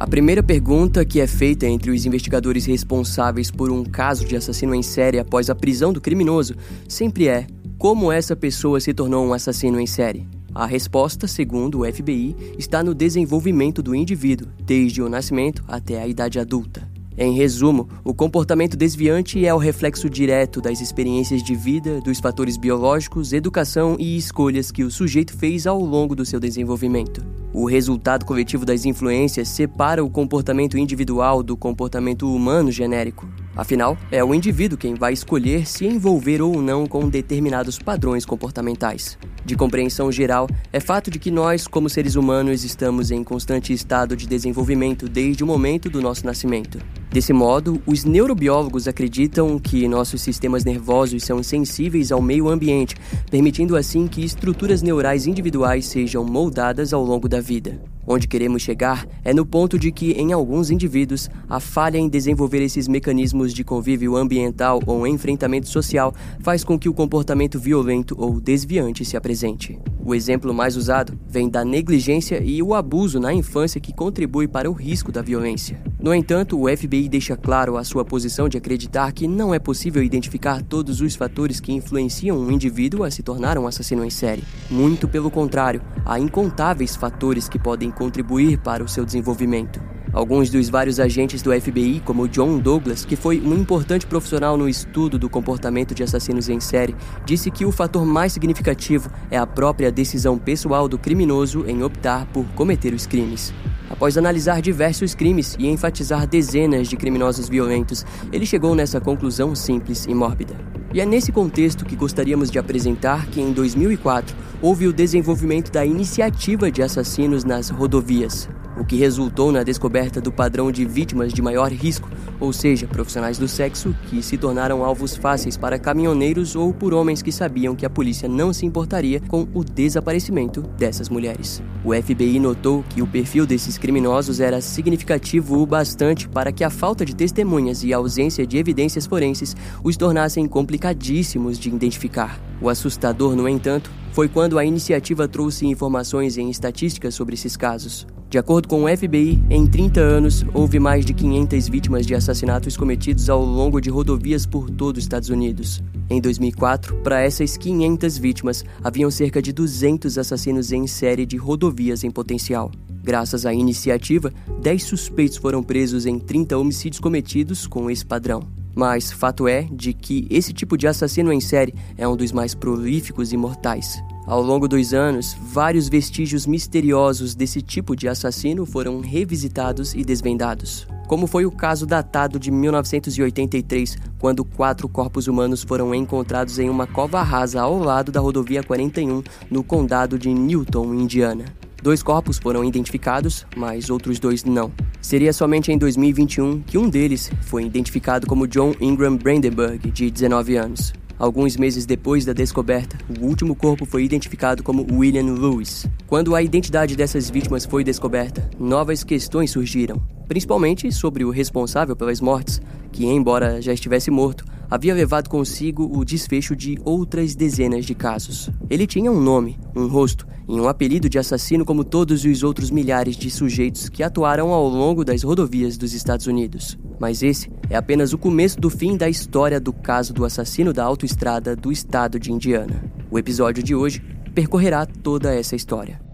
A primeira pergunta que é feita entre os investigadores responsáveis por um caso de assassino em série após a prisão do criminoso sempre é: como essa pessoa se tornou um assassino em série? A resposta, segundo o FBI, está no desenvolvimento do indivíduo, desde o nascimento até a idade adulta. Em resumo, o comportamento desviante é o reflexo direto das experiências de vida, dos fatores biológicos, educação e escolhas que o sujeito fez ao longo do seu desenvolvimento. O resultado coletivo das influências separa o comportamento individual do comportamento humano genérico. Afinal, é o indivíduo quem vai escolher se envolver ou não com determinados padrões comportamentais. De compreensão geral, é fato de que nós, como seres humanos, estamos em constante estado de desenvolvimento desde o momento do nosso nascimento. Desse modo, os neurobiólogos acreditam que nossos sistemas nervosos são sensíveis ao meio ambiente, permitindo assim que estruturas neurais individuais sejam moldadas ao longo da vida. Onde queremos chegar é no ponto de que, em alguns indivíduos, a falha em desenvolver esses mecanismos de convívio ambiental ou enfrentamento social faz com que o comportamento violento ou desviante se apresente. O exemplo mais usado vem da negligência e o abuso na infância que contribui para o risco da violência. No entanto, o FBI deixa claro a sua posição de acreditar que não é possível identificar todos os fatores que influenciam um indivíduo a se tornar um assassino em série. Muito pelo contrário, há incontáveis fatores que podem contribuir para o seu desenvolvimento. Alguns dos vários agentes do FBI, como John Douglas, que foi um importante profissional no estudo do comportamento de assassinos em série, disse que o fator mais significativo é a própria decisão pessoal do criminoso em optar por cometer os crimes. Após analisar diversos crimes e enfatizar dezenas de criminosos violentos, ele chegou nessa conclusão simples e mórbida. E é nesse contexto que gostaríamos de apresentar que em 2004 houve o desenvolvimento da iniciativa de assassinos nas rodovias, o que resultou na descoberta do padrão de vítimas de maior risco, ou seja, profissionais do sexo que se tornaram alvos fáceis para caminhoneiros ou por homens que sabiam que a polícia não se importaria com o desaparecimento dessas mulheres. O FBI notou que o perfil desses criminosos era significativo o bastante para que a falta de testemunhas e a ausência de evidências forenses os tornassem complicadíssimos de identificar. O assustador, no entanto, foi quando a iniciativa trouxe informações em estatísticas sobre esses casos. De acordo com o FBI, em 30 anos, houve mais de 500 vítimas de assassinatos cometidos ao longo de rodovias por todo os Estados Unidos. Em 2004, para essas 500 vítimas, haviam cerca de 200 assassinos em série de rodovias em potencial. Graças à iniciativa, 10 suspeitos foram presos em 30 homicídios cometidos com esse padrão. Mas fato é de que esse tipo de assassino em série é um dos mais prolíficos e mortais. Ao longo dos anos, vários vestígios misteriosos desse tipo de assassino foram revisitados e desvendados. Como foi o caso datado de 1983, quando quatro corpos humanos foram encontrados em uma cova rasa ao lado da rodovia 41, no condado de Newton, Indiana. Dois corpos foram identificados, mas outros dois não. Seria somente em 2021 que um deles foi identificado como John Ingram Brandenburg, de 19 anos. Alguns meses depois da descoberta, o último corpo foi identificado como William Lewis. Quando a identidade dessas vítimas foi descoberta, novas questões surgiram, principalmente sobre o responsável pelas mortes, que, embora já estivesse morto, havia levado consigo o desfecho de outras dezenas de casos. Ele tinha um nome, um rosto e um apelido de assassino como todos os outros milhares de sujeitos que atuaram ao longo das rodovias dos Estados Unidos. Mas esse é apenas o começo do fim da história do caso do assassino da autoestrada do estado de Indiana. O episódio de hoje percorrerá toda essa história.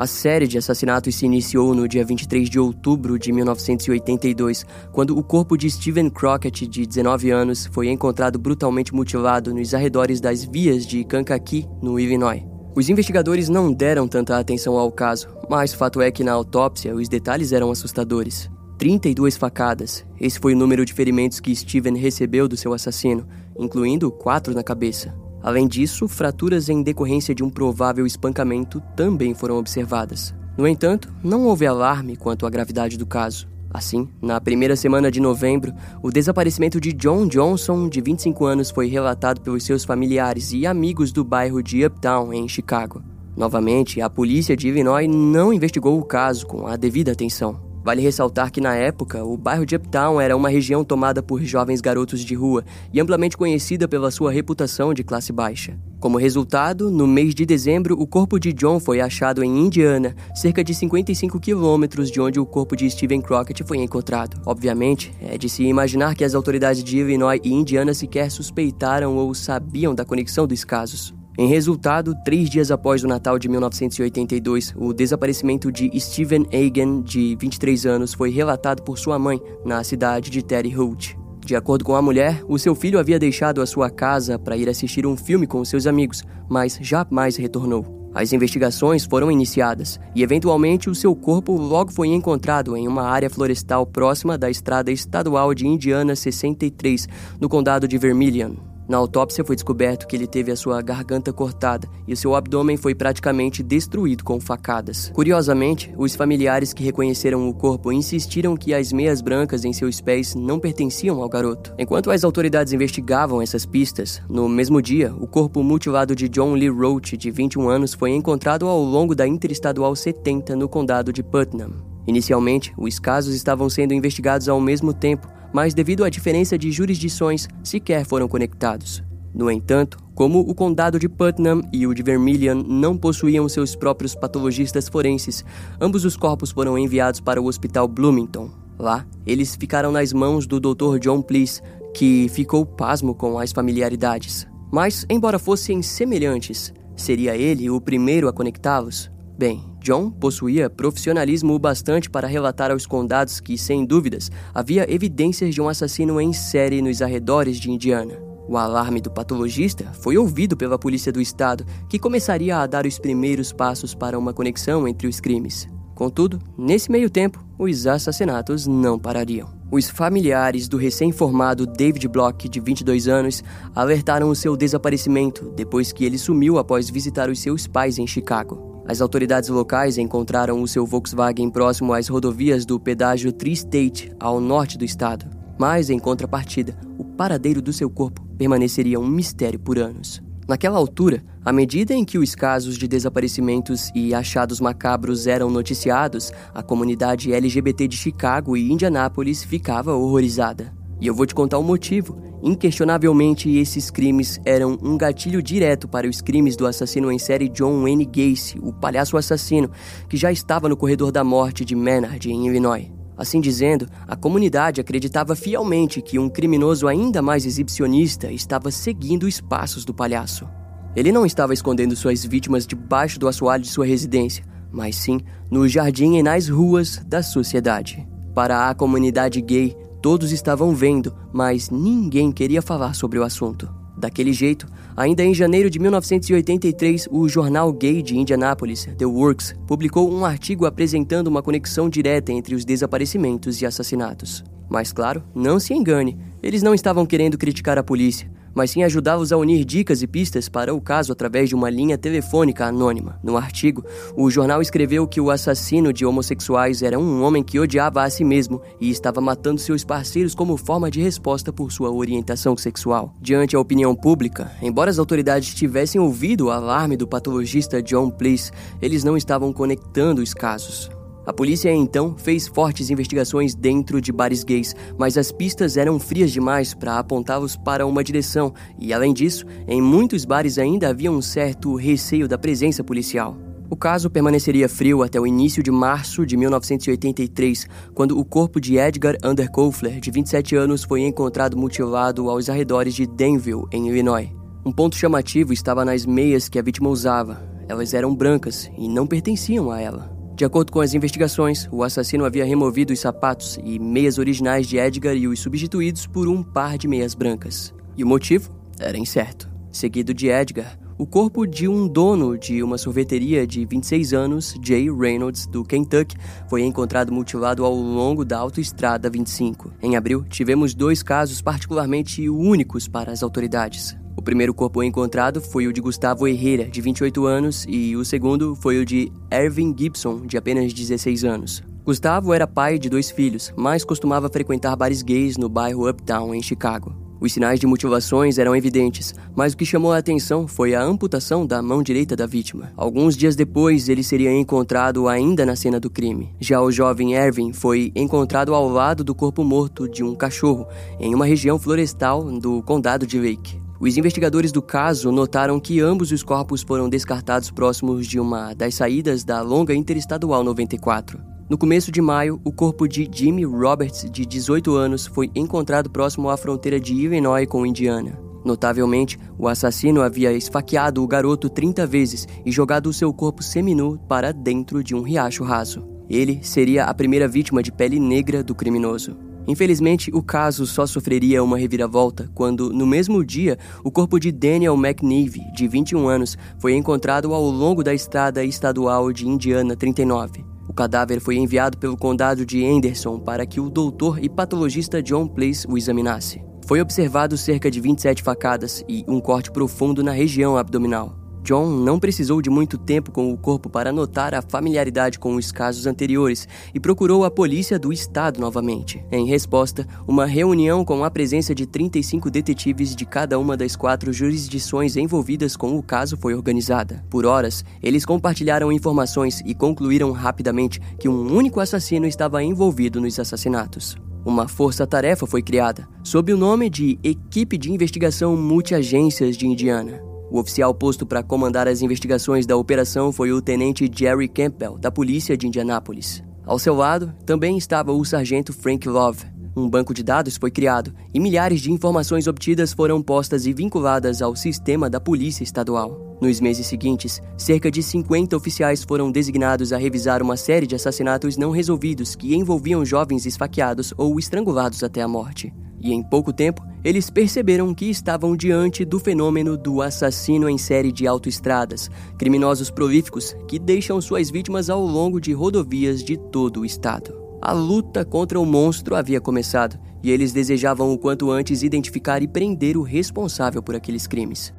A série de assassinatos se iniciou no dia 23 de outubro de 1982, quando o corpo de Steven Crockett, de 19 anos, foi encontrado brutalmente mutilado nos arredores das vias de Kankakee, no Illinois. Os investigadores não deram tanta atenção ao caso, mas fato é que na autópsia os detalhes eram assustadores. 32 facadas, esse foi o número de ferimentos que Steven recebeu do seu assassino, incluindo quatro na cabeça. Além disso, fraturas em decorrência de um provável espancamento também foram observadas. No entanto, não houve alarme quanto à gravidade do caso. Assim, na primeira semana de novembro, o desaparecimento de John Johnson, de 25 anos, foi relatado pelos seus familiares e amigos do bairro de Uptown, em Chicago. Novamente, a polícia de Illinois não investigou o caso com a devida atenção. Vale ressaltar que na época, o bairro de Uptown era uma região tomada por jovens garotos de rua e amplamente conhecida pela sua reputação de classe baixa. Como resultado, no mês de dezembro, o corpo de John foi achado em Indiana, cerca de 55 quilômetros de onde o corpo de Steven Crockett foi encontrado. Obviamente, é de se imaginar que as autoridades de Illinois e Indiana sequer suspeitaram ou sabiam da conexão dos casos. Em resultado, três dias após o Natal de 1982, o desaparecimento de Stephen Hagen, de 23 anos, foi relatado por sua mãe na cidade de Terre Haute. De acordo com a mulher, o seu filho havia deixado a sua casa para ir assistir um filme com seus amigos, mas jamais retornou. As investigações foram iniciadas e, eventualmente, o seu corpo logo foi encontrado em uma área florestal próxima da estrada estadual de Indiana 63, no condado de Vermilion. Na autópsia foi descoberto que ele teve a sua garganta cortada e o seu abdômen foi praticamente destruído com facadas. Curiosamente, os familiares que reconheceram o corpo insistiram que as meias brancas em seus pés não pertenciam ao garoto. Enquanto as autoridades investigavam essas pistas, no mesmo dia, o corpo mutilado de John Lee Roach, de 21 anos, foi encontrado ao longo da Interestadual 70 no condado de Putnam. Inicialmente, os casos estavam sendo investigados ao mesmo tempo, mas devido à diferença de jurisdições, sequer foram conectados. No entanto, como o condado de Putnam e o de Vermilion não possuíam seus próprios patologistas forenses, ambos os corpos foram enviados para o Hospital Bloomington. Lá, eles ficaram nas mãos do Dr. John Please, que ficou pasmo com as familiaridades. Mas, embora fossem semelhantes, seria ele o primeiro a conectá-los? Bem, John possuía profissionalismo o bastante para relatar aos condados que, sem dúvidas, havia evidências de um assassino em série nos arredores de Indiana. O alarme do patologista foi ouvido pela polícia do estado, que começaria a dar os primeiros passos para uma conexão entre os crimes. Contudo, nesse meio tempo, os assassinatos não parariam. Os familiares do recém-formado David Block, de 22 anos, alertaram o seu desaparecimento depois que ele sumiu após visitar os seus pais em Chicago. As autoridades locais encontraram o seu Volkswagen próximo às rodovias do pedágio Tri-State, ao norte do estado. Mas, em contrapartida, o paradeiro do seu corpo permaneceria um mistério por anos. Naquela altura, à medida em que os casos de desaparecimentos e achados macabros eram noticiados, a comunidade LGBT de Chicago e Indianápolis ficava horrorizada. E eu vou te contar o motivo. Inquestionavelmente, esses crimes eram um gatilho direto para os crimes do assassino em série John Wayne Gacy, o palhaço assassino, que já estava no corredor da morte de Menard, em Illinois. Assim dizendo, a comunidade acreditava fielmente que um criminoso ainda mais exibicionista estava seguindo os passos do palhaço. Ele não estava escondendo suas vítimas debaixo do assoalho de sua residência, mas sim no jardim e nas ruas da sociedade. Para a comunidade gay, Todos estavam vendo, mas ninguém queria falar sobre o assunto. Daquele jeito, ainda em janeiro de 1983, o jornal gay de Indianápolis, The Works, publicou um artigo apresentando uma conexão direta entre os desaparecimentos e assassinatos. Mas claro, não se engane, eles não estavam querendo criticar a polícia mas sim ajudá-los a unir dicas e pistas para o caso através de uma linha telefônica anônima. No artigo, o jornal escreveu que o assassino de homossexuais era um homem que odiava a si mesmo e estava matando seus parceiros como forma de resposta por sua orientação sexual. Diante a opinião pública, embora as autoridades tivessem ouvido o alarme do patologista John Place, eles não estavam conectando os casos. A polícia então fez fortes investigações dentro de bares gays, mas as pistas eram frias demais para apontá-los para uma direção, e além disso, em muitos bares ainda havia um certo receio da presença policial. O caso permaneceria frio até o início de março de 1983, quando o corpo de Edgar Underkoffler, de 27 anos, foi encontrado mutilado aos arredores de Danville, em Illinois. Um ponto chamativo estava nas meias que a vítima usava. Elas eram brancas e não pertenciam a ela. De acordo com as investigações, o assassino havia removido os sapatos e meias originais de Edgar e os substituídos por um par de meias brancas. E o motivo era incerto. Seguido de Edgar, o corpo de um dono de uma sorveteria de 26 anos, Jay Reynolds, do Kentucky, foi encontrado mutilado ao longo da Autoestrada 25. Em abril, tivemos dois casos particularmente únicos para as autoridades. O primeiro corpo encontrado foi o de Gustavo Herrera, de 28 anos, e o segundo foi o de Ervin Gibson, de apenas 16 anos. Gustavo era pai de dois filhos, mas costumava frequentar bares gays no bairro Uptown, em Chicago. Os sinais de mutilações eram evidentes, mas o que chamou a atenção foi a amputação da mão direita da vítima. Alguns dias depois, ele seria encontrado ainda na cena do crime. Já o jovem Ervin foi encontrado ao lado do corpo morto de um cachorro em uma região florestal do condado de Lake. Os investigadores do caso notaram que ambos os corpos foram descartados próximos de uma das saídas da longa interestadual 94. No começo de maio, o corpo de Jimmy Roberts, de 18 anos, foi encontrado próximo à fronteira de Illinois com Indiana. Notavelmente, o assassino havia esfaqueado o garoto 30 vezes e jogado o seu corpo seminu para dentro de um riacho raso. Ele seria a primeira vítima de pele negra do criminoso. Infelizmente, o caso só sofreria uma reviravolta quando, no mesmo dia, o corpo de Daniel McNeeve, de 21 anos, foi encontrado ao longo da estrada estadual de Indiana 39. O cadáver foi enviado pelo condado de Anderson para que o doutor e patologista John Place o examinasse. Foi observado cerca de 27 facadas e um corte profundo na região abdominal. John não precisou de muito tempo com o corpo para notar a familiaridade com os casos anteriores e procurou a polícia do estado novamente. Em resposta, uma reunião com a presença de 35 detetives de cada uma das quatro jurisdições envolvidas com o caso foi organizada. Por horas, eles compartilharam informações e concluíram rapidamente que um único assassino estava envolvido nos assassinatos. Uma força-tarefa foi criada, sob o nome de Equipe de Investigação Multiagências de Indiana. O oficial posto para comandar as investigações da operação foi o tenente Jerry Campbell, da polícia de Indianápolis. Ao seu lado também estava o sargento Frank Love. Um banco de dados foi criado e milhares de informações obtidas foram postas e vinculadas ao sistema da Polícia Estadual. Nos meses seguintes, cerca de 50 oficiais foram designados a revisar uma série de assassinatos não resolvidos que envolviam jovens esfaqueados ou estrangulados até a morte. E em pouco tempo, eles perceberam que estavam diante do fenômeno do assassino em série de autoestradas, criminosos prolíficos que deixam suas vítimas ao longo de rodovias de todo o estado. A luta contra o monstro havia começado e eles desejavam o quanto antes identificar e prender o responsável por aqueles crimes.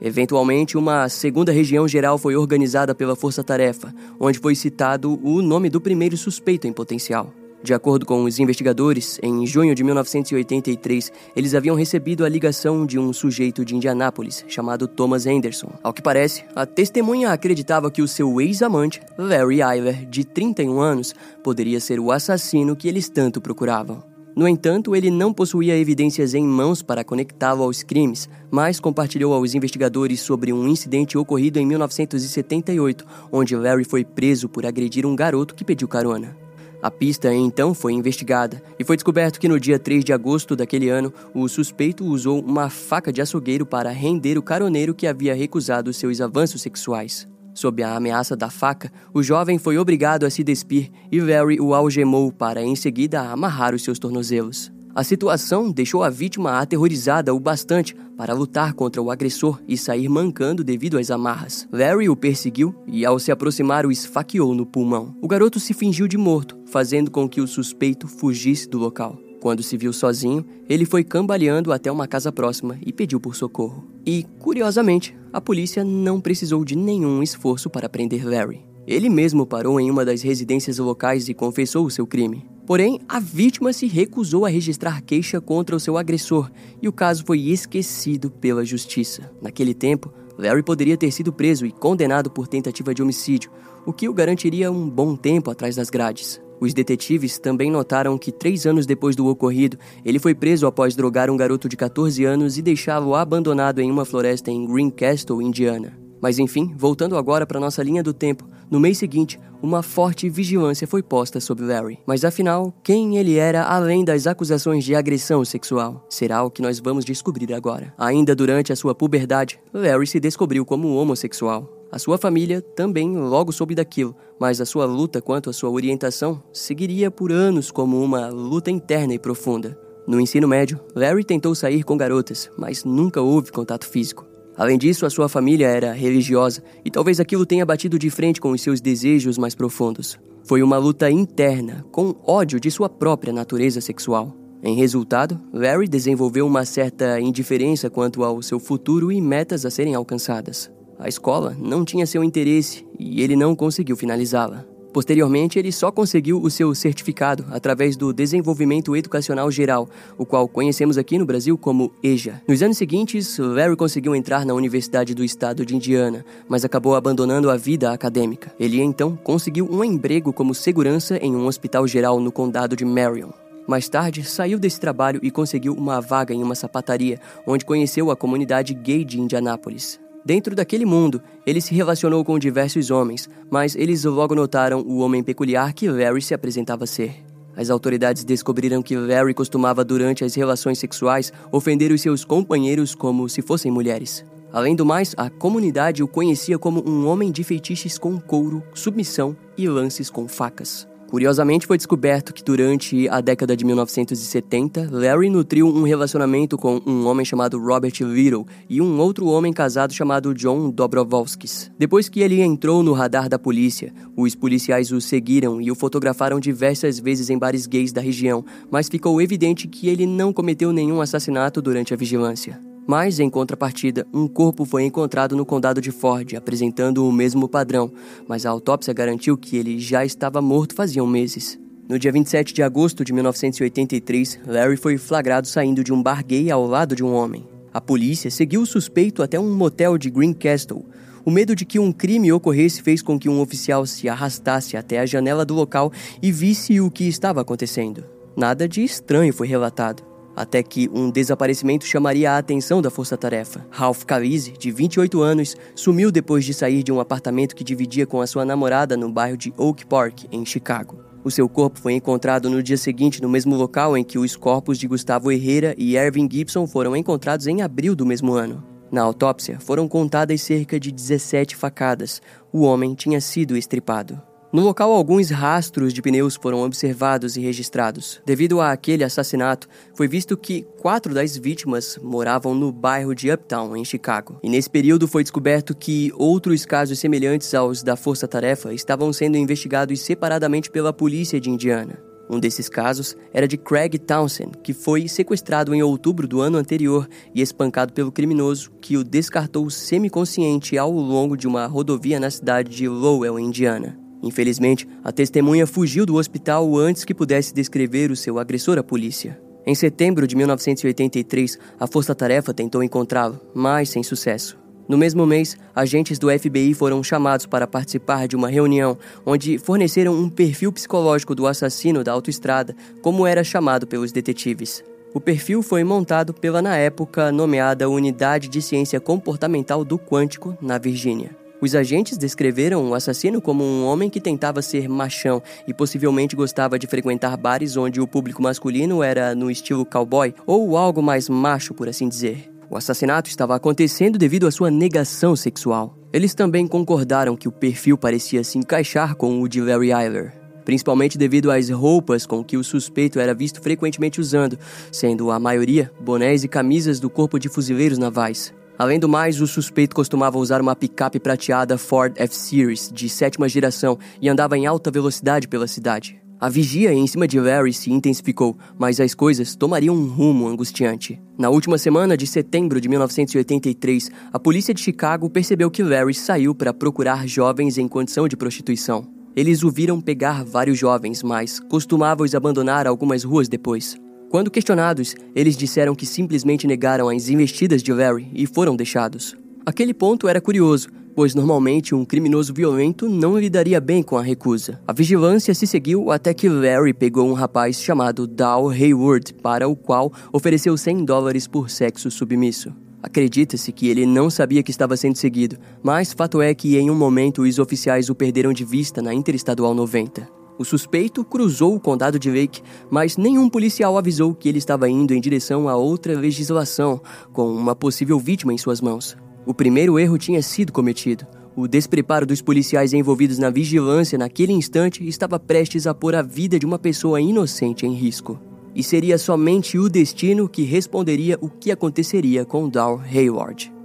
Eventualmente, uma segunda região geral foi organizada pela Força Tarefa, onde foi citado o nome do primeiro suspeito em potencial. De acordo com os investigadores, em junho de 1983, eles haviam recebido a ligação de um sujeito de Indianápolis chamado Thomas Anderson. Ao que parece, a testemunha acreditava que o seu ex-amante, Larry Eiler, de 31 anos, poderia ser o assassino que eles tanto procuravam. No entanto, ele não possuía evidências em mãos para conectá-lo aos crimes, mas compartilhou aos investigadores sobre um incidente ocorrido em 1978, onde Larry foi preso por agredir um garoto que pediu carona. A pista então foi investigada e foi descoberto que no dia 3 de agosto daquele ano, o suspeito usou uma faca de açougueiro para render o caroneiro que havia recusado seus avanços sexuais. Sob a ameaça da faca, o jovem foi obrigado a se despir e Larry o algemou para em seguida amarrar os seus tornozelos. A situação deixou a vítima aterrorizada o bastante para lutar contra o agressor e sair mancando devido às amarras. Larry o perseguiu e, ao se aproximar, o esfaqueou no pulmão. O garoto se fingiu de morto, fazendo com que o suspeito fugisse do local. Quando se viu sozinho, ele foi cambaleando até uma casa próxima e pediu por socorro. E, curiosamente, a polícia não precisou de nenhum esforço para prender Larry. Ele mesmo parou em uma das residências locais e confessou o seu crime. Porém, a vítima se recusou a registrar queixa contra o seu agressor e o caso foi esquecido pela justiça. Naquele tempo, Larry poderia ter sido preso e condenado por tentativa de homicídio, o que o garantiria um bom tempo atrás das grades. Os detetives também notaram que três anos depois do ocorrido, ele foi preso após drogar um garoto de 14 anos e deixá-lo abandonado em uma floresta em Greencastle, Indiana. Mas enfim, voltando agora para nossa linha do tempo, no mês seguinte, uma forte vigilância foi posta sobre Larry. Mas afinal, quem ele era além das acusações de agressão sexual? Será o que nós vamos descobrir agora. Ainda durante a sua puberdade, Larry se descobriu como homossexual. A sua família também logo soube daquilo, mas a sua luta quanto à sua orientação seguiria por anos como uma luta interna e profunda. No ensino médio, Larry tentou sair com garotas, mas nunca houve contato físico. Além disso, a sua família era religiosa e talvez aquilo tenha batido de frente com os seus desejos mais profundos. Foi uma luta interna, com ódio de sua própria natureza sexual. Em resultado, Larry desenvolveu uma certa indiferença quanto ao seu futuro e metas a serem alcançadas. A escola não tinha seu interesse e ele não conseguiu finalizá-la. Posteriormente, ele só conseguiu o seu certificado através do Desenvolvimento Educacional Geral, o qual conhecemos aqui no Brasil como EJA. Nos anos seguintes, Larry conseguiu entrar na Universidade do Estado de Indiana, mas acabou abandonando a vida acadêmica. Ele então conseguiu um emprego como segurança em um hospital geral no condado de Marion. Mais tarde, saiu desse trabalho e conseguiu uma vaga em uma sapataria, onde conheceu a comunidade gay de Indianápolis. Dentro daquele mundo, ele se relacionou com diversos homens, mas eles logo notaram o homem peculiar que Larry se apresentava ser. As autoridades descobriram que Larry costumava, durante as relações sexuais, ofender os seus companheiros como se fossem mulheres. Além do mais, a comunidade o conhecia como um homem de feitiços com couro, submissão e lances com facas. Curiosamente, foi descoberto que durante a década de 1970, Larry nutriu um relacionamento com um homem chamado Robert Little e um outro homem casado chamado John Dobrovolskis. Depois que ele entrou no radar da polícia, os policiais o seguiram e o fotografaram diversas vezes em bares gays da região, mas ficou evidente que ele não cometeu nenhum assassinato durante a vigilância. Mas, em contrapartida, um corpo foi encontrado no condado de Ford, apresentando o mesmo padrão, mas a autópsia garantiu que ele já estava morto faziam meses. No dia 27 de agosto de 1983, Larry foi flagrado saindo de um bar gay ao lado de um homem. A polícia seguiu o suspeito até um motel de Greencastle. O medo de que um crime ocorresse fez com que um oficial se arrastasse até a janela do local e visse o que estava acontecendo. Nada de estranho foi relatado até que um desaparecimento chamaria a atenção da força-tarefa. Ralph Cavise, de 28 anos, sumiu depois de sair de um apartamento que dividia com a sua namorada no bairro de Oak Park, em Chicago. O seu corpo foi encontrado no dia seguinte no mesmo local em que os corpos de Gustavo Herrera e Ervin Gibson foram encontrados em abril do mesmo ano. Na autópsia, foram contadas cerca de 17 facadas. O homem tinha sido estripado. No local, alguns rastros de pneus foram observados e registrados. Devido a aquele assassinato, foi visto que quatro das vítimas moravam no bairro de Uptown, em Chicago. E nesse período foi descoberto que outros casos semelhantes aos da Força Tarefa estavam sendo investigados separadamente pela polícia de Indiana. Um desses casos era de Craig Townsend, que foi sequestrado em outubro do ano anterior e espancado pelo criminoso que o descartou semiconsciente ao longo de uma rodovia na cidade de Lowell, Indiana. Infelizmente, a testemunha fugiu do hospital antes que pudesse descrever o seu agressor à polícia. Em setembro de 1983, a Força Tarefa tentou encontrá-lo, mas sem sucesso. No mesmo mês, agentes do FBI foram chamados para participar de uma reunião onde forneceram um perfil psicológico do assassino da autoestrada, como era chamado pelos detetives. O perfil foi montado pela, na época, nomeada Unidade de Ciência Comportamental do Quântico, na Virgínia. Os agentes descreveram o assassino como um homem que tentava ser machão e possivelmente gostava de frequentar bares onde o público masculino era no estilo cowboy ou algo mais macho, por assim dizer. O assassinato estava acontecendo devido à sua negação sexual. Eles também concordaram que o perfil parecia se encaixar com o de Larry Eiler, principalmente devido às roupas com que o suspeito era visto frequentemente usando, sendo a maioria bonés e camisas do Corpo de Fuzileiros Navais. Além do mais, o suspeito costumava usar uma picape prateada Ford F-Series de sétima geração e andava em alta velocidade pela cidade. A vigia em cima de Larry se intensificou, mas as coisas tomariam um rumo angustiante. Na última semana de setembro de 1983, a polícia de Chicago percebeu que Larry saiu para procurar jovens em condição de prostituição. Eles o viram pegar vários jovens, mas costumava os abandonar algumas ruas depois. Quando questionados, eles disseram que simplesmente negaram as investidas de Larry e foram deixados. Aquele ponto era curioso, pois normalmente um criminoso violento não lidaria bem com a recusa. A vigilância se seguiu até que Larry pegou um rapaz chamado Dow Hayward, para o qual ofereceu 100 dólares por sexo submisso. Acredita-se que ele não sabia que estava sendo seguido, mas fato é que em um momento os oficiais o perderam de vista na Interestadual 90. O suspeito cruzou o condado de Lake, mas nenhum policial avisou que ele estava indo em direção a outra legislação, com uma possível vítima em suas mãos. O primeiro erro tinha sido cometido. O despreparo dos policiais envolvidos na vigilância naquele instante estava prestes a pôr a vida de uma pessoa inocente em risco. E seria somente o destino que responderia o que aconteceria com Dow Hayward.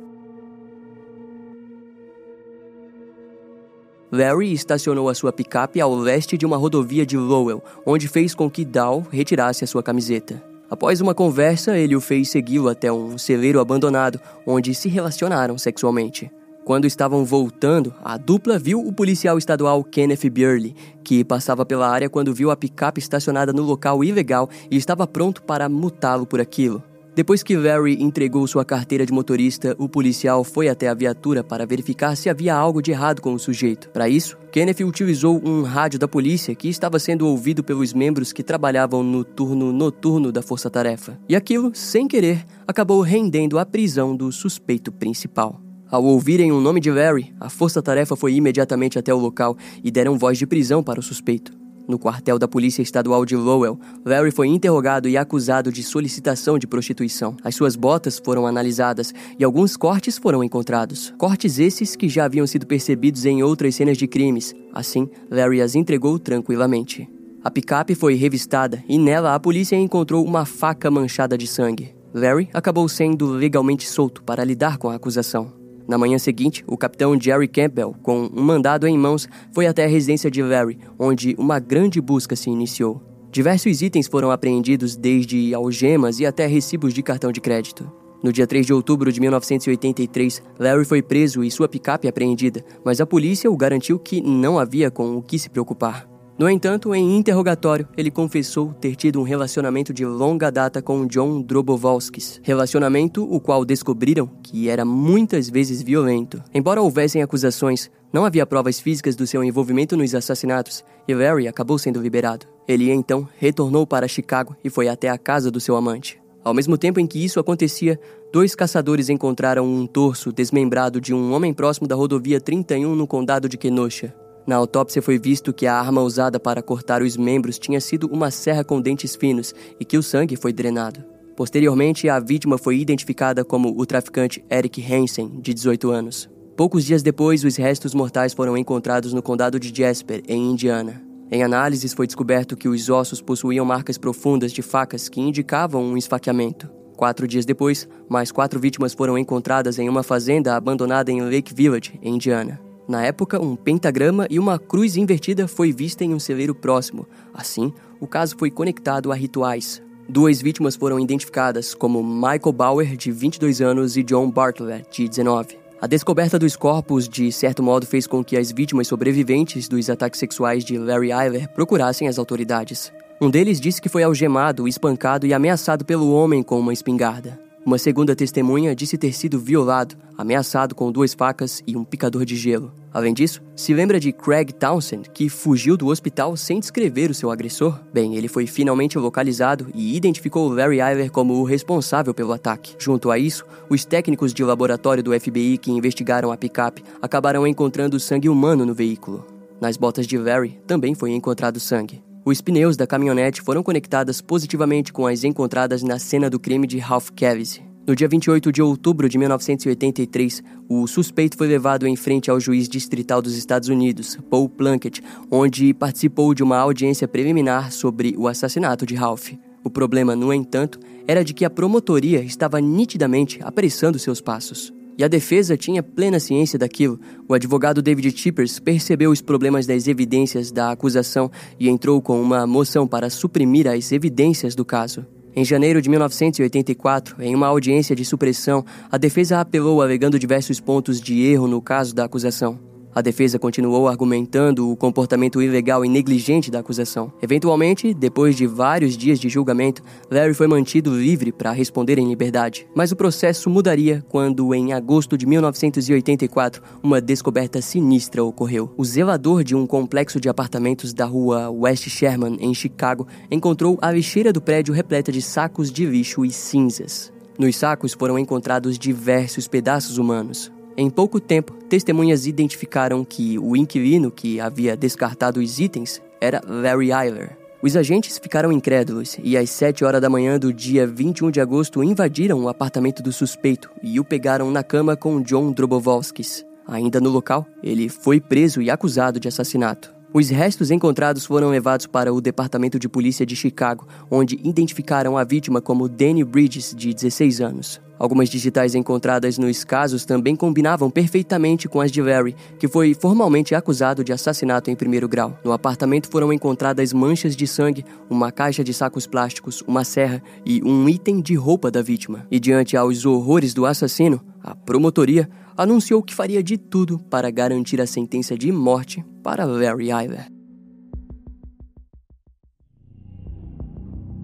Larry estacionou a sua picape ao leste de uma rodovia de Lowell, onde fez com que Dow retirasse a sua camiseta. Após uma conversa, ele o fez segui-lo até um celeiro abandonado, onde se relacionaram sexualmente. Quando estavam voltando, a dupla viu o policial estadual Kenneth Burley, que passava pela área quando viu a picape estacionada no local ilegal e estava pronto para mutá-lo por aquilo. Depois que Larry entregou sua carteira de motorista, o policial foi até a viatura para verificar se havia algo de errado com o sujeito. Para isso, Kenneth utilizou um rádio da polícia que estava sendo ouvido pelos membros que trabalhavam no turno noturno da Força Tarefa. E aquilo, sem querer, acabou rendendo a prisão do suspeito principal. Ao ouvirem o nome de Larry, a força-tarefa foi imediatamente até o local e deram voz de prisão para o suspeito. No quartel da Polícia Estadual de Lowell, Larry foi interrogado e acusado de solicitação de prostituição. As suas botas foram analisadas e alguns cortes foram encontrados. Cortes esses que já haviam sido percebidos em outras cenas de crimes. Assim, Larry as entregou tranquilamente. A picape foi revistada e nela a polícia encontrou uma faca manchada de sangue. Larry acabou sendo legalmente solto para lidar com a acusação. Na manhã seguinte, o capitão Jerry Campbell, com um mandado em mãos, foi até a residência de Larry, onde uma grande busca se iniciou. Diversos itens foram apreendidos, desde algemas e até recibos de cartão de crédito. No dia 3 de outubro de 1983, Larry foi preso e sua picape apreendida, mas a polícia o garantiu que não havia com o que se preocupar. No entanto, em interrogatório, ele confessou ter tido um relacionamento de longa data com John Drobovolskis, relacionamento o qual descobriram que era muitas vezes violento. Embora houvessem acusações, não havia provas físicas do seu envolvimento nos assassinatos e Larry acabou sendo liberado. Ele então retornou para Chicago e foi até a casa do seu amante. Ao mesmo tempo em que isso acontecia, dois caçadores encontraram um torso desmembrado de um homem próximo da rodovia 31 no condado de Kenosha. Na autópsia foi visto que a arma usada para cortar os membros tinha sido uma serra com dentes finos e que o sangue foi drenado. Posteriormente, a vítima foi identificada como o traficante Eric Hansen, de 18 anos. Poucos dias depois, os restos mortais foram encontrados no condado de Jasper, em Indiana. Em análises, foi descoberto que os ossos possuíam marcas profundas de facas que indicavam um esfaqueamento. Quatro dias depois, mais quatro vítimas foram encontradas em uma fazenda abandonada em Lake Village, em Indiana. Na época, um pentagrama e uma cruz invertida foi vista em um celeiro próximo. Assim, o caso foi conectado a rituais. Duas vítimas foram identificadas como Michael Bauer, de 22 anos, e John Bartlett, de 19. A descoberta dos corpos, de certo modo, fez com que as vítimas sobreviventes dos ataques sexuais de Larry Eiler procurassem as autoridades. Um deles disse que foi algemado, espancado e ameaçado pelo homem com uma espingarda. Uma segunda testemunha disse ter sido violado, ameaçado com duas facas e um picador de gelo. Além disso, se lembra de Craig Townsend, que fugiu do hospital sem descrever o seu agressor? Bem, ele foi finalmente localizado e identificou Larry Eiler como o responsável pelo ataque. Junto a isso, os técnicos de laboratório do FBI que investigaram a picape acabaram encontrando sangue humano no veículo. Nas botas de Larry também foi encontrado sangue. Os pneus da caminhonete foram conectadas positivamente com as encontradas na cena do crime de Ralph Kevise. No dia 28 de outubro de 1983, o suspeito foi levado em frente ao juiz distrital dos Estados Unidos, Paul Plunkett, onde participou de uma audiência preliminar sobre o assassinato de Ralph. O problema, no entanto, era de que a promotoria estava nitidamente apressando seus passos. E a defesa tinha plena ciência daquilo. O advogado David Chippers percebeu os problemas das evidências da acusação e entrou com uma moção para suprimir as evidências do caso. Em janeiro de 1984, em uma audiência de supressão, a defesa apelou alegando diversos pontos de erro no caso da acusação. A defesa continuou argumentando o comportamento ilegal e negligente da acusação. Eventualmente, depois de vários dias de julgamento, Larry foi mantido livre para responder em liberdade. Mas o processo mudaria quando, em agosto de 1984, uma descoberta sinistra ocorreu. O zelador de um complexo de apartamentos da rua West Sherman, em Chicago, encontrou a lixeira do prédio repleta de sacos de lixo e cinzas. Nos sacos foram encontrados diversos pedaços humanos. Em pouco tempo, testemunhas identificaram que o inquilino que havia descartado os itens era Larry Eiler. Os agentes ficaram incrédulos e às 7 horas da manhã do dia 21 de agosto invadiram o apartamento do suspeito e o pegaram na cama com John Drobovolskis. Ainda no local, ele foi preso e acusado de assassinato. Os restos encontrados foram levados para o Departamento de Polícia de Chicago, onde identificaram a vítima como Danny Bridges, de 16 anos. Algumas digitais encontradas nos casos também combinavam perfeitamente com as de Larry, que foi formalmente acusado de assassinato em primeiro grau. No apartamento foram encontradas manchas de sangue, uma caixa de sacos plásticos, uma serra e um item de roupa da vítima. E diante aos horrores do assassino, a promotoria anunciou que faria de tudo para garantir a sentença de morte para Larry Iver.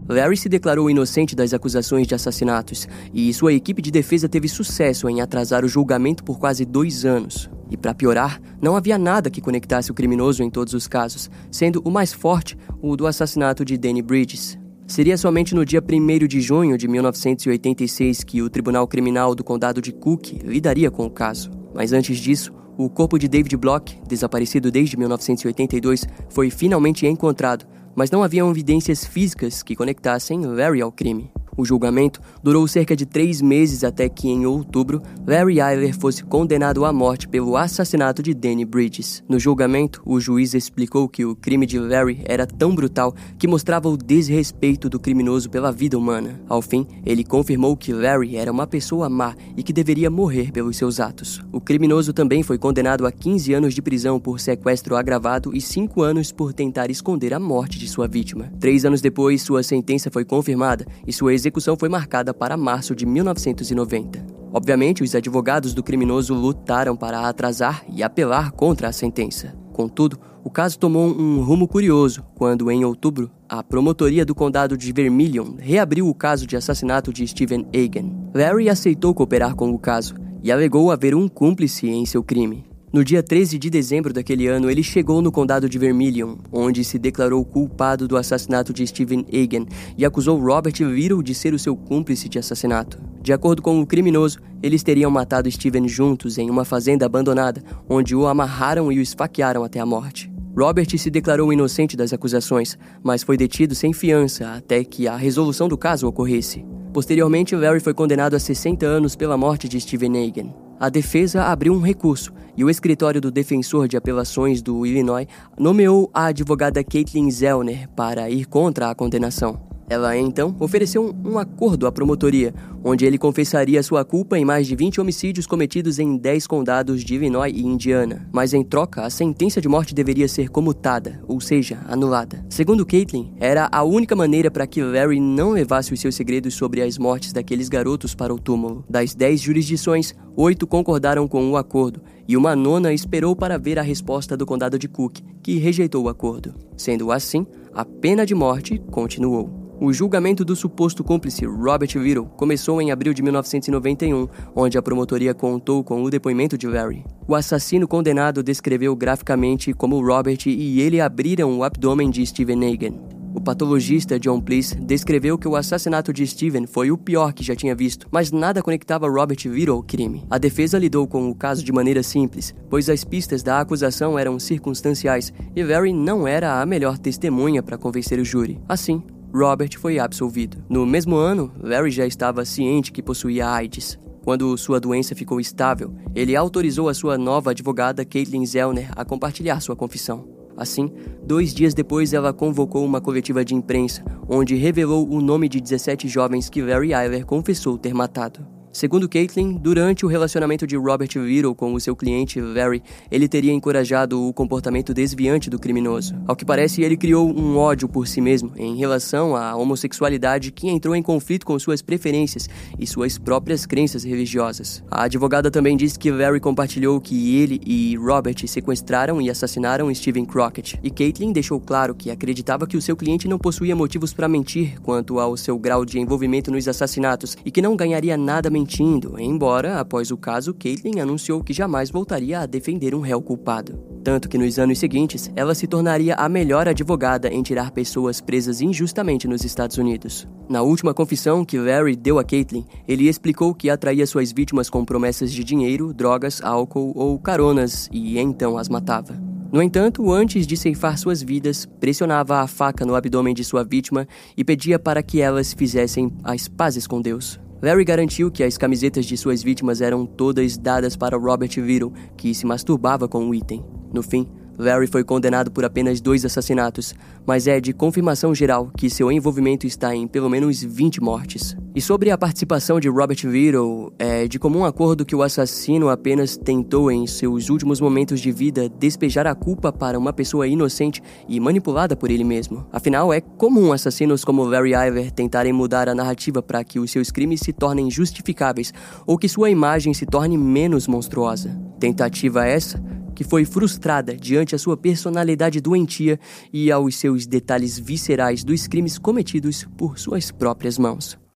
Larry se declarou inocente das acusações de assassinatos e sua equipe de defesa teve sucesso em atrasar o julgamento por quase dois anos. E para piorar, não havia nada que conectasse o criminoso em todos os casos, sendo o mais forte o do assassinato de Danny Bridges. Seria somente no dia 1 de junho de 1986 que o Tribunal Criminal do Condado de Cook lidaria com o caso. Mas antes disso, o corpo de David Block, desaparecido desde 1982, foi finalmente encontrado mas não haviam evidências físicas que conectassem Larry ao crime. O julgamento durou cerca de três meses até que, em outubro, Larry Eiler fosse condenado à morte pelo assassinato de Danny Bridges. No julgamento, o juiz explicou que o crime de Larry era tão brutal que mostrava o desrespeito do criminoso pela vida humana. Ao fim, ele confirmou que Larry era uma pessoa má e que deveria morrer pelos seus atos. O criminoso também foi condenado a 15 anos de prisão por sequestro agravado e 5 anos por tentar esconder a morte de sua vítima. Três anos depois, sua sentença foi confirmada e sua execução execução foi marcada para março de 1990. Obviamente, os advogados do criminoso lutaram para atrasar e apelar contra a sentença. Contudo, o caso tomou um rumo curioso quando, em outubro, a promotoria do condado de Vermilion reabriu o caso de assassinato de Stephen Egan. Larry aceitou cooperar com o caso e alegou haver um cúmplice em seu crime. No dia 13 de dezembro daquele ano, ele chegou no condado de Vermilion, onde se declarou culpado do assassinato de Stephen Egan e acusou Robert Little de ser o seu cúmplice de assassinato. De acordo com o criminoso, eles teriam matado Stephen juntos em uma fazenda abandonada, onde o amarraram e o esfaquearam até a morte. Robert se declarou inocente das acusações, mas foi detido sem fiança até que a resolução do caso ocorresse. Posteriormente, Larry foi condenado a 60 anos pela morte de Stephen Egan a defesa abriu um recurso e o escritório do defensor de apelações do Illinois nomeou a advogada Caitlin Zellner para ir contra a condenação. Ela então ofereceu um acordo à promotoria, onde ele confessaria sua culpa em mais de 20 homicídios cometidos em 10 condados de Illinois e Indiana. Mas em troca, a sentença de morte deveria ser comutada, ou seja, anulada. Segundo Caitlin, era a única maneira para que Larry não levasse os seus segredos sobre as mortes daqueles garotos para o túmulo. Das 10 jurisdições, oito concordaram com o acordo e uma nona esperou para ver a resposta do condado de Cook, que rejeitou o acordo. Sendo assim, a pena de morte continuou. O julgamento do suposto cúmplice Robert Little começou em abril de 1991, onde a promotoria contou com o depoimento de Larry. O assassino condenado descreveu graficamente como Robert e ele abriram o abdômen de Steven Hagen. O patologista John Please descreveu que o assassinato de Steven foi o pior que já tinha visto, mas nada conectava Robert Little ao crime. A defesa lidou com o caso de maneira simples, pois as pistas da acusação eram circunstanciais e Larry não era a melhor testemunha para convencer o júri. Assim, Robert foi absolvido. No mesmo ano, Larry já estava ciente que possuía AIDS. Quando sua doença ficou estável, ele autorizou a sua nova advogada, Caitlin Zellner, a compartilhar sua confissão. Assim, dois dias depois, ela convocou uma coletiva de imprensa, onde revelou o nome de 17 jovens que Larry Eiler confessou ter matado. Segundo Caitlin, durante o relacionamento de Robert Little com o seu cliente Larry, ele teria encorajado o comportamento desviante do criminoso. Ao que parece, ele criou um ódio por si mesmo em relação à homossexualidade que entrou em conflito com suas preferências e suas próprias crenças religiosas. A advogada também disse que Larry compartilhou que ele e Robert sequestraram e assassinaram Steven Crockett. E Caitlin deixou claro que acreditava que o seu cliente não possuía motivos para mentir quanto ao seu grau de envolvimento nos assassinatos e que não ganharia nada embora, após o caso, Caitlin anunciou que jamais voltaria a defender um réu culpado. Tanto que nos anos seguintes, ela se tornaria a melhor advogada em tirar pessoas presas injustamente nos Estados Unidos. Na última confissão que Larry deu a Caitlin, ele explicou que atraía suas vítimas com promessas de dinheiro, drogas, álcool ou caronas e então as matava. No entanto, antes de ceifar suas vidas, pressionava a faca no abdômen de sua vítima e pedia para que elas fizessem as pazes com Deus. Larry garantiu que as camisetas de suas vítimas eram todas dadas para Robert Little, que se masturbava com o item. No fim, Larry foi condenado por apenas dois assassinatos, mas é de confirmação geral que seu envolvimento está em pelo menos 20 mortes. E sobre a participação de Robert Little, é de comum acordo que o assassino apenas tentou, em seus últimos momentos de vida, despejar a culpa para uma pessoa inocente e manipulada por ele mesmo. Afinal, é comum assassinos como Larry Iver tentarem mudar a narrativa para que os seus crimes se tornem justificáveis ou que sua imagem se torne menos monstruosa. Tentativa essa que foi frustrada diante a sua personalidade doentia e aos seus detalhes viscerais dos crimes cometidos por suas próprias mãos.